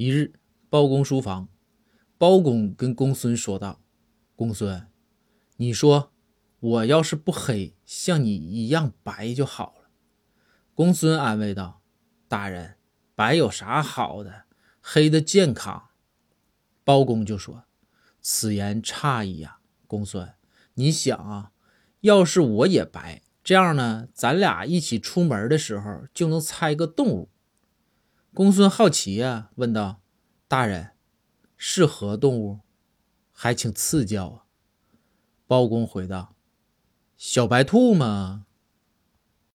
一日，包公书房，包公跟公孙说道：“公孙，你说我要是不黑，像你一样白就好了。”公孙安慰道：“大人，白有啥好的？黑的健康。”包公就说：“此言差矣呀，公孙，你想啊，要是我也白，这样呢，咱俩一起出门的时候就能猜个动物。”公孙好奇呀，问道：“大人，是何动物？还请赐教啊。”包公回道：“小白兔嘛。”